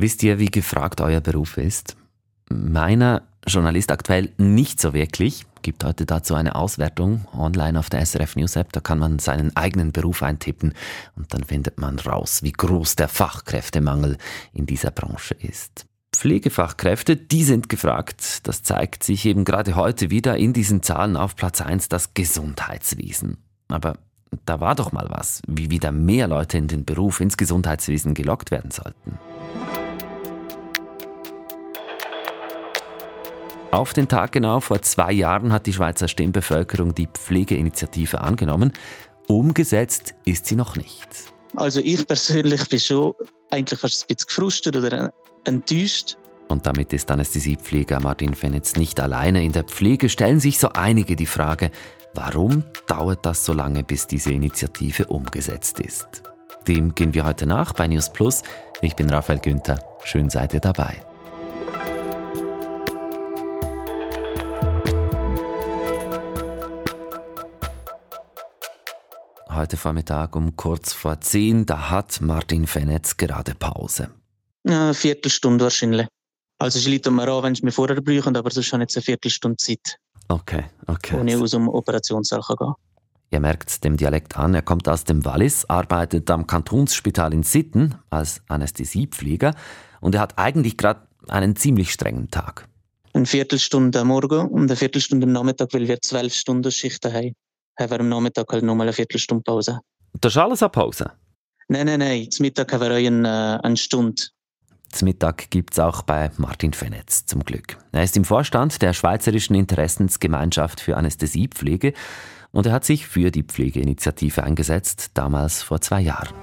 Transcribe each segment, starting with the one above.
Wisst ihr, wie gefragt euer Beruf ist? Meiner Journalist aktuell nicht so wirklich. Gibt heute dazu eine Auswertung online auf der SRF News App. Da kann man seinen eigenen Beruf eintippen und dann findet man raus, wie groß der Fachkräftemangel in dieser Branche ist. Pflegefachkräfte, die sind gefragt. Das zeigt sich eben gerade heute wieder in diesen Zahlen auf Platz 1 das Gesundheitswesen. Aber da war doch mal was, wie wieder mehr Leute in den Beruf ins Gesundheitswesen gelockt werden sollten. Auf den Tag genau vor zwei Jahren hat die Schweizer Stimmbevölkerung die Pflegeinitiative angenommen. Umgesetzt ist sie noch nicht. Also ich persönlich bin schon eigentlich fast ein bisschen gefrustet oder enttäuscht. Und damit ist Anästhesiepfleger Martin Fenitz nicht alleine. In der Pflege stellen sich so einige die Frage, warum dauert das so lange, bis diese Initiative umgesetzt ist? Dem gehen wir heute nach bei News Plus. Ich bin Raphael Günther. Schön seid ihr dabei. Heute Vormittag um kurz vor zehn. Da hat Martin Fenetz gerade Pause. eine Viertelstunde wahrscheinlich. Also ich liegt mir an, wenn ich mir vorher brauche, aber sonst habe ich jetzt eine Viertelstunde Zeit. Okay, okay. Wo ich aus dem Operationssaal gehen kann. Ihr merkt dem Dialekt an, er kommt aus dem Wallis, arbeitet am Kantonsspital in Sitten als Anästhesiepfleger und er hat eigentlich gerade einen ziemlich strengen Tag. Eine Viertelstunde am Morgen und eine Viertelstunde am Nachmittag, weil wir zwölf Stunden Schichten haben haben wir am Nachmittag halt nochmal eine Viertelstunde Pause. Das ist alles eine Pause? Nein, nein, nein. Zum Mittag haben wir eine, eine Stunde. Zum Mittag gibt es auch bei Martin Fenetz zum Glück. Er ist im Vorstand der Schweizerischen Interessensgemeinschaft für Anästhesiepflege und er hat sich für die Pflegeinitiative eingesetzt, damals vor zwei Jahren.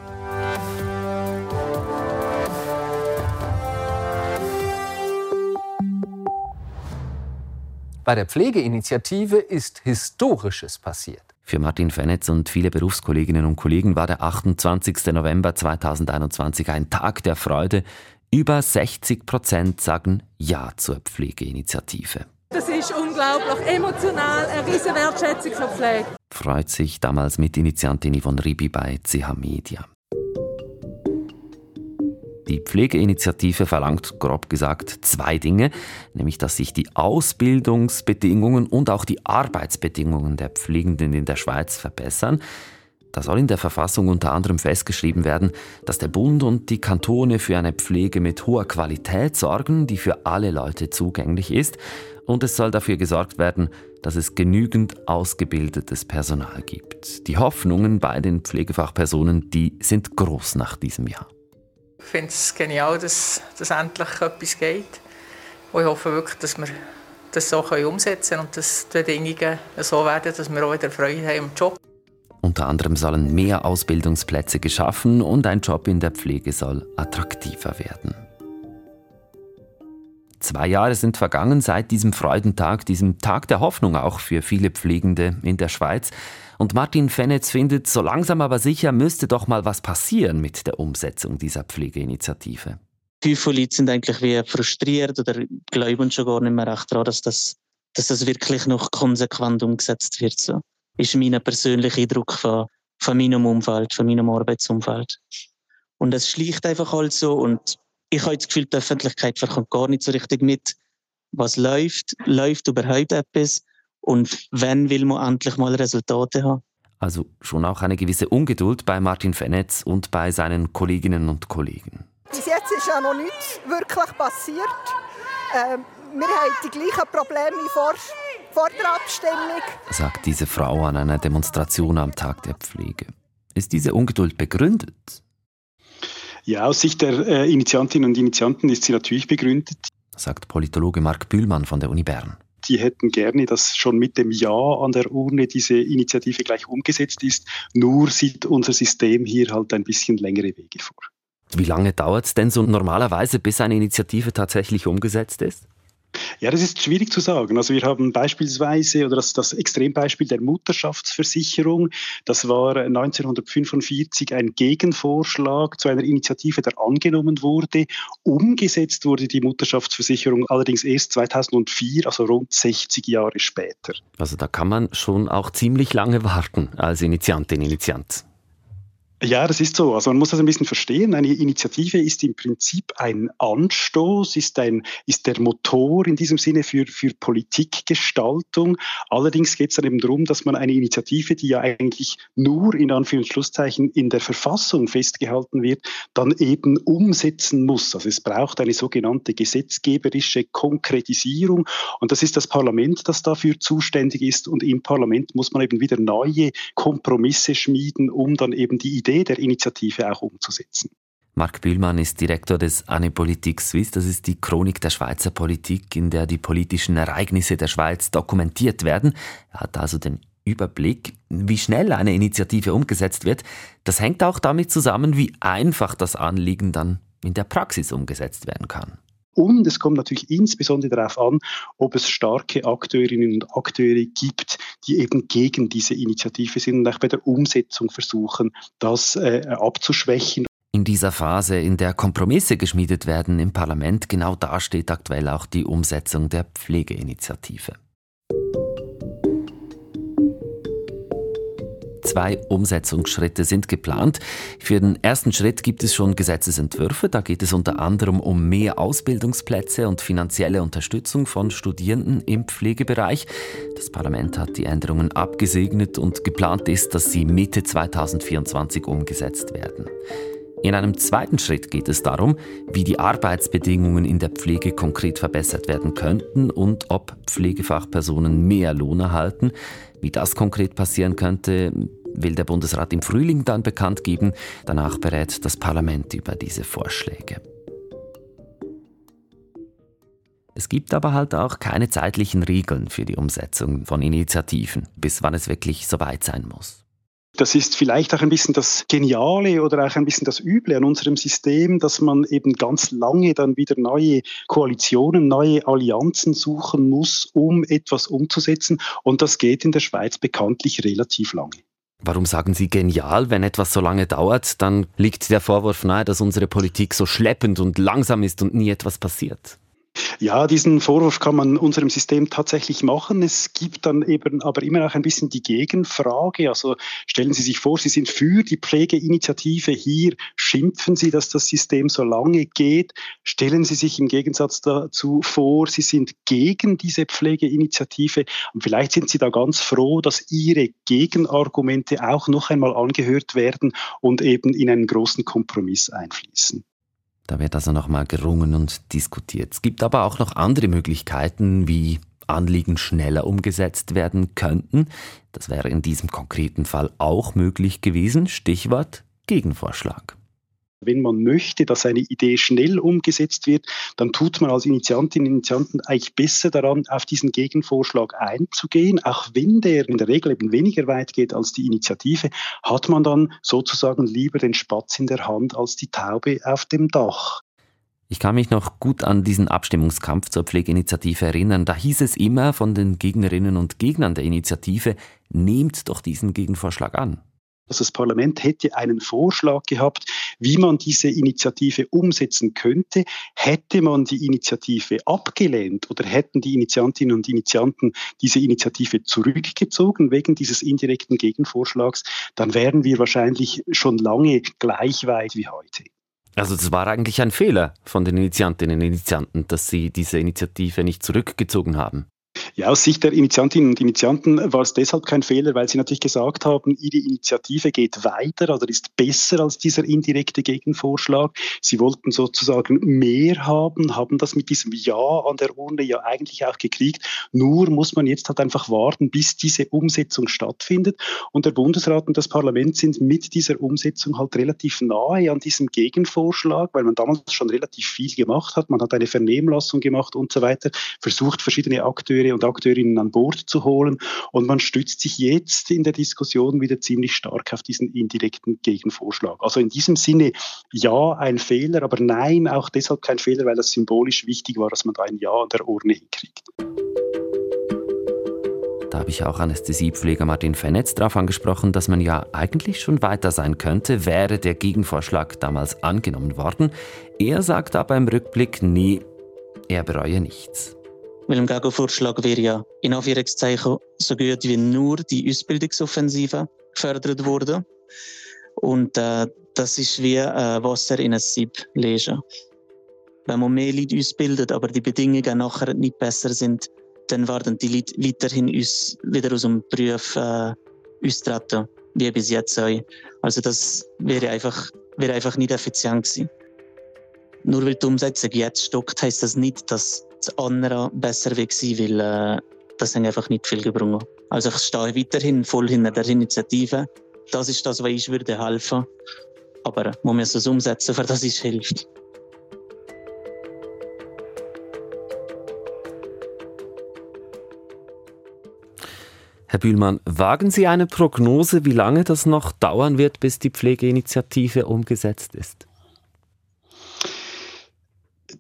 Bei der Pflegeinitiative ist Historisches passiert. Für Martin Fenetz und viele Berufskolleginnen und Kollegen war der 28. November 2021 ein Tag der Freude. Über 60 Prozent sagen Ja zur Pflegeinitiative. Das ist unglaublich emotional, eine riesige Wertschätzung für Pflege. Freut sich damals Mitinitiantin Yvonne Ribi bei CH Media. Die Pflegeinitiative verlangt grob gesagt zwei Dinge, nämlich dass sich die Ausbildungsbedingungen und auch die Arbeitsbedingungen der Pflegenden in der Schweiz verbessern. Da soll in der Verfassung unter anderem festgeschrieben werden, dass der Bund und die Kantone für eine Pflege mit hoher Qualität sorgen, die für alle Leute zugänglich ist. Und es soll dafür gesorgt werden, dass es genügend ausgebildetes Personal gibt. Die Hoffnungen bei den Pflegefachpersonen, die sind groß nach diesem Jahr. Ich finde es genial, dass, dass endlich etwas geht. Und ich hoffe wirklich, dass wir das so umsetzen können und dass die Bedingungen so werden, dass wir auch wieder Freude haben im Job. Unter anderem sollen mehr Ausbildungsplätze geschaffen und ein Job in der Pflege soll attraktiver werden. Zwei Jahre sind vergangen seit diesem Freudentag, diesem Tag der Hoffnung auch für viele Pflegende in der Schweiz. Und Martin Fenetz findet, so langsam aber sicher müsste doch mal was passieren mit der Umsetzung dieser Pflegeinitiative. Viele von Leuten sind eigentlich wie frustriert oder glauben schon gar nicht mehr recht daran, dass das, dass das wirklich noch konsequent umgesetzt wird. So ist mein persönlicher Eindruck von, von meinem Umfeld, von meinem Arbeitsumfeld. Und es schlicht einfach halt so und ich habe das Gefühl, die Öffentlichkeit verkommt gar nicht so richtig mit, was läuft, läuft überhaupt etwas und wenn will man endlich mal Resultate haben. Also schon auch eine gewisse Ungeduld bei Martin Fenetz und bei seinen Kolleginnen und Kollegen. Bis jetzt ist ja noch nichts wirklich passiert. Ähm, wir haben die gleichen Probleme wie vor, vor der Abstimmung. Sagt diese Frau an einer Demonstration am Tag der Pflege. Ist diese Ungeduld begründet? Ja, aus Sicht der äh, Initiantinnen und Initianten ist sie natürlich begründet. Sagt Politologe Marc Bühlmann von der Uni Bern die hätten gerne, dass schon mit dem Ja an der Urne diese Initiative gleich umgesetzt ist. Nur sieht unser System hier halt ein bisschen längere Wege vor. Wie lange dauert es denn so normalerweise, bis eine Initiative tatsächlich umgesetzt ist? Ja, das ist schwierig zu sagen. Also wir haben beispielsweise, oder das, das Extrembeispiel der Mutterschaftsversicherung, das war 1945 ein Gegenvorschlag zu einer Initiative, der angenommen wurde. Umgesetzt wurde die Mutterschaftsversicherung allerdings erst 2004, also rund 60 Jahre später. Also da kann man schon auch ziemlich lange warten als Initiantin, Initiant. Ja, das ist so. Also man muss das ein bisschen verstehen. Eine Initiative ist im Prinzip ein Anstoß, ist, ein, ist der Motor in diesem Sinne für, für Politikgestaltung. Allerdings geht es dann eben darum, dass man eine Initiative, die ja eigentlich nur in Anführungszeichen in der Verfassung festgehalten wird, dann eben umsetzen muss. Also es braucht eine sogenannte gesetzgeberische Konkretisierung und das ist das Parlament, das dafür zuständig ist und im Parlament muss man eben wieder neue Kompromisse schmieden, um dann eben die Idee der Initiative auch umzusetzen. Marc Bühlmann ist Direktor des Anne Politik Suisse. Das ist die Chronik der Schweizer Politik, in der die politischen Ereignisse der Schweiz dokumentiert werden. Er hat also den Überblick, wie schnell eine Initiative umgesetzt wird. Das hängt auch damit zusammen, wie einfach das Anliegen dann in der Praxis umgesetzt werden kann. Und es kommt natürlich insbesondere darauf an, ob es starke Akteurinnen und Akteure gibt, die eben gegen diese Initiative sind und auch bei der Umsetzung versuchen, das äh, abzuschwächen. In dieser Phase, in der Kompromisse geschmiedet werden im Parlament, genau da steht aktuell auch die Umsetzung der Pflegeinitiative. Zwei Umsetzungsschritte sind geplant. Für den ersten Schritt gibt es schon Gesetzesentwürfe. Da geht es unter anderem um mehr Ausbildungsplätze und finanzielle Unterstützung von Studierenden im Pflegebereich. Das Parlament hat die Änderungen abgesegnet und geplant ist, dass sie Mitte 2024 umgesetzt werden. In einem zweiten Schritt geht es darum, wie die Arbeitsbedingungen in der Pflege konkret verbessert werden könnten und ob Pflegefachpersonen mehr Lohn erhalten. Wie das konkret passieren könnte, will der Bundesrat im Frühling dann bekannt geben. Danach berät das Parlament über diese Vorschläge. Es gibt aber halt auch keine zeitlichen Regeln für die Umsetzung von Initiativen, bis wann es wirklich soweit sein muss. Das ist vielleicht auch ein bisschen das Geniale oder auch ein bisschen das Üble an unserem System, dass man eben ganz lange dann wieder neue Koalitionen, neue Allianzen suchen muss, um etwas umzusetzen. Und das geht in der Schweiz bekanntlich relativ lange. Warum sagen Sie genial? Wenn etwas so lange dauert, dann liegt der Vorwurf nahe, dass unsere Politik so schleppend und langsam ist und nie etwas passiert. Ja, diesen Vorwurf kann man unserem System tatsächlich machen. Es gibt dann eben aber immer auch ein bisschen die Gegenfrage. Also stellen Sie sich vor, Sie sind für die Pflegeinitiative hier, schimpfen Sie, dass das System so lange geht. Stellen Sie sich im Gegensatz dazu vor, Sie sind gegen diese Pflegeinitiative und vielleicht sind Sie da ganz froh, dass Ihre Gegenargumente auch noch einmal angehört werden und eben in einen großen Kompromiss einfließen. Da wird also nochmal gerungen und diskutiert. Es gibt aber auch noch andere Möglichkeiten, wie Anliegen schneller umgesetzt werden könnten. Das wäre in diesem konkreten Fall auch möglich gewesen. Stichwort Gegenvorschlag. Wenn man möchte, dass eine Idee schnell umgesetzt wird, dann tut man als Initiantinnen und Initianten eigentlich besser daran, auf diesen Gegenvorschlag einzugehen. Auch wenn der in der Regel eben weniger weit geht als die Initiative, hat man dann sozusagen lieber den Spatz in der Hand als die Taube auf dem Dach. Ich kann mich noch gut an diesen Abstimmungskampf zur Pflegeinitiative erinnern. Da hieß es immer von den Gegnerinnen und Gegnern der Initiative, nehmt doch diesen Gegenvorschlag an. Also das Parlament hätte einen Vorschlag gehabt, wie man diese Initiative umsetzen könnte. Hätte man die Initiative abgelehnt oder hätten die Initiantinnen und Initianten diese Initiative zurückgezogen wegen dieses indirekten Gegenvorschlags, dann wären wir wahrscheinlich schon lange gleich weit wie heute. Also das war eigentlich ein Fehler von den Initiantinnen und Initianten, dass sie diese Initiative nicht zurückgezogen haben. Ja, aus Sicht der Initiantinnen und Initianten war es deshalb kein Fehler, weil sie natürlich gesagt haben, ihre Initiative geht weiter oder ist besser als dieser indirekte Gegenvorschlag. Sie wollten sozusagen mehr haben, haben das mit diesem Ja an der Urne ja eigentlich auch gekriegt. Nur muss man jetzt halt einfach warten, bis diese Umsetzung stattfindet. Und der Bundesrat und das Parlament sind mit dieser Umsetzung halt relativ nahe an diesem Gegenvorschlag, weil man damals schon relativ viel gemacht hat. Man hat eine Vernehmlassung gemacht und so weiter, versucht verschiedene Akteure Akteure und Akteurinnen an Bord zu holen. Und man stützt sich jetzt in der Diskussion wieder ziemlich stark auf diesen indirekten Gegenvorschlag. Also in diesem Sinne, ja, ein Fehler, aber nein, auch deshalb kein Fehler, weil das symbolisch wichtig war, dass man da ein Ja an der Urne hinkriegt. Da habe ich auch Anästhesiepfleger Martin Fennetz darauf angesprochen, dass man ja eigentlich schon weiter sein könnte, wäre der Gegenvorschlag damals angenommen worden. Er sagt aber im Rückblick, nee, er bereue nichts. Weil im Gegenvorschlag wäre ja in Anführungszeichen so gut wie nur die Ausbildungsoffensive gefördert worden. Und äh, das ist wie äh, Wasser in ein Sieb lesen. Wenn man mehr Leute ausbildet, aber die Bedingungen nachher nicht besser sind, dann werden die Leute weiterhin uns wieder aus dem Beruf äh, austreten, wie bis jetzt auch. Also das wäre einfach, wäre einfach nicht effizient gewesen. Nur weil die Umsetzung jetzt stockt, heisst das nicht, dass das andere besser weg weil äh, das einfach nicht viel gebrungen. Also ich stehe weiterhin voll hinter der Initiative. Das ist das, was ich würde helfen. Aber man muss es umsetzen, für das es hilft. Herr Bühlmann, wagen Sie eine Prognose, wie lange das noch dauern wird, bis die Pflegeinitiative umgesetzt ist?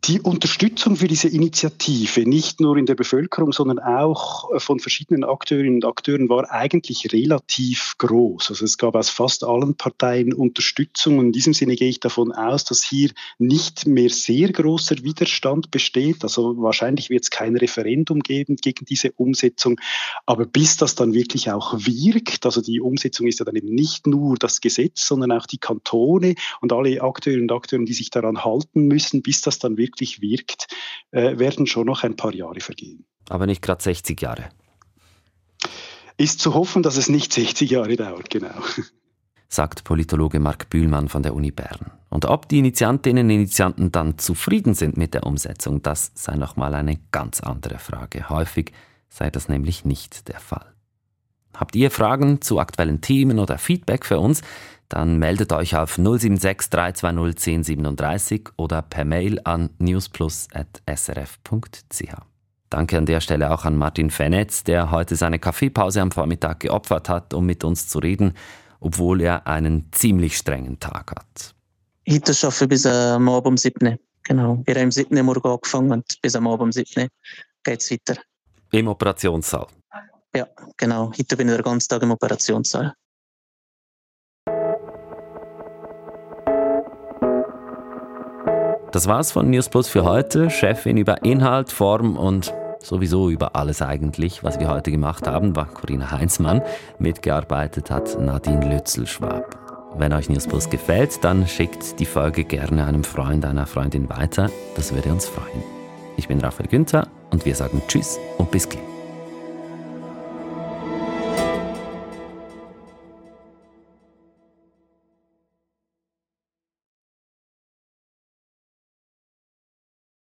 Die Unterstützung für diese Initiative, nicht nur in der Bevölkerung, sondern auch äh, von verschiedenen Akteurinnen und Akteuren, war eigentlich relativ groß. Also es gab aus fast allen Parteien Unterstützung. Und in diesem Sinne gehe ich davon aus, dass hier nicht mehr sehr großer Widerstand besteht. Also wahrscheinlich wird es kein Referendum geben gegen diese Umsetzung. Aber bis das dann wirklich auch wirkt, also die Umsetzung ist ja dann eben nicht nur das Gesetz, sondern auch die Kantone und alle Akteurinnen und Akteure, die sich daran halten müssen, bis das dann wirklich wirklich wirkt, äh, werden schon noch ein paar Jahre vergehen. Aber nicht gerade 60 Jahre. Ist zu hoffen, dass es nicht 60 Jahre dauert, genau. Sagt Politologe Marc Bühlmann von der Uni Bern. Und ob die Initiantinnen und Initianten dann zufrieden sind mit der Umsetzung, das sei nochmal eine ganz andere Frage. Häufig sei das nämlich nicht der Fall. Habt ihr Fragen zu aktuellen Themen oder Feedback für uns? Dann meldet euch auf 076 320 1037 oder per Mail an newsplus.srf.ch. Danke an der Stelle auch an Martin Fenetz, der heute seine Kaffeepause am Vormittag geopfert hat, um mit uns zu reden, obwohl er einen ziemlich strengen Tag hat. Heute arbeite ich bis am Abend um 7. Genau. Wir haben um 7 Uhr morgen angefangen und bis am Abend um 7 geht es weiter. Im Operationssaal? Ja, genau. Heute bin ich den ganzen Tag im Operationssaal. Das war's von News Plus für heute. Chefin über Inhalt, Form und sowieso über alles eigentlich, was wir heute gemacht haben, war Corinna Heinzmann. Mitgearbeitet hat Nadine Lützelschwab. Wenn euch News Plus gefällt, dann schickt die Folge gerne einem Freund, einer Freundin weiter. Das würde uns freuen. Ich bin Raphael Günther und wir sagen Tschüss und bis gleich.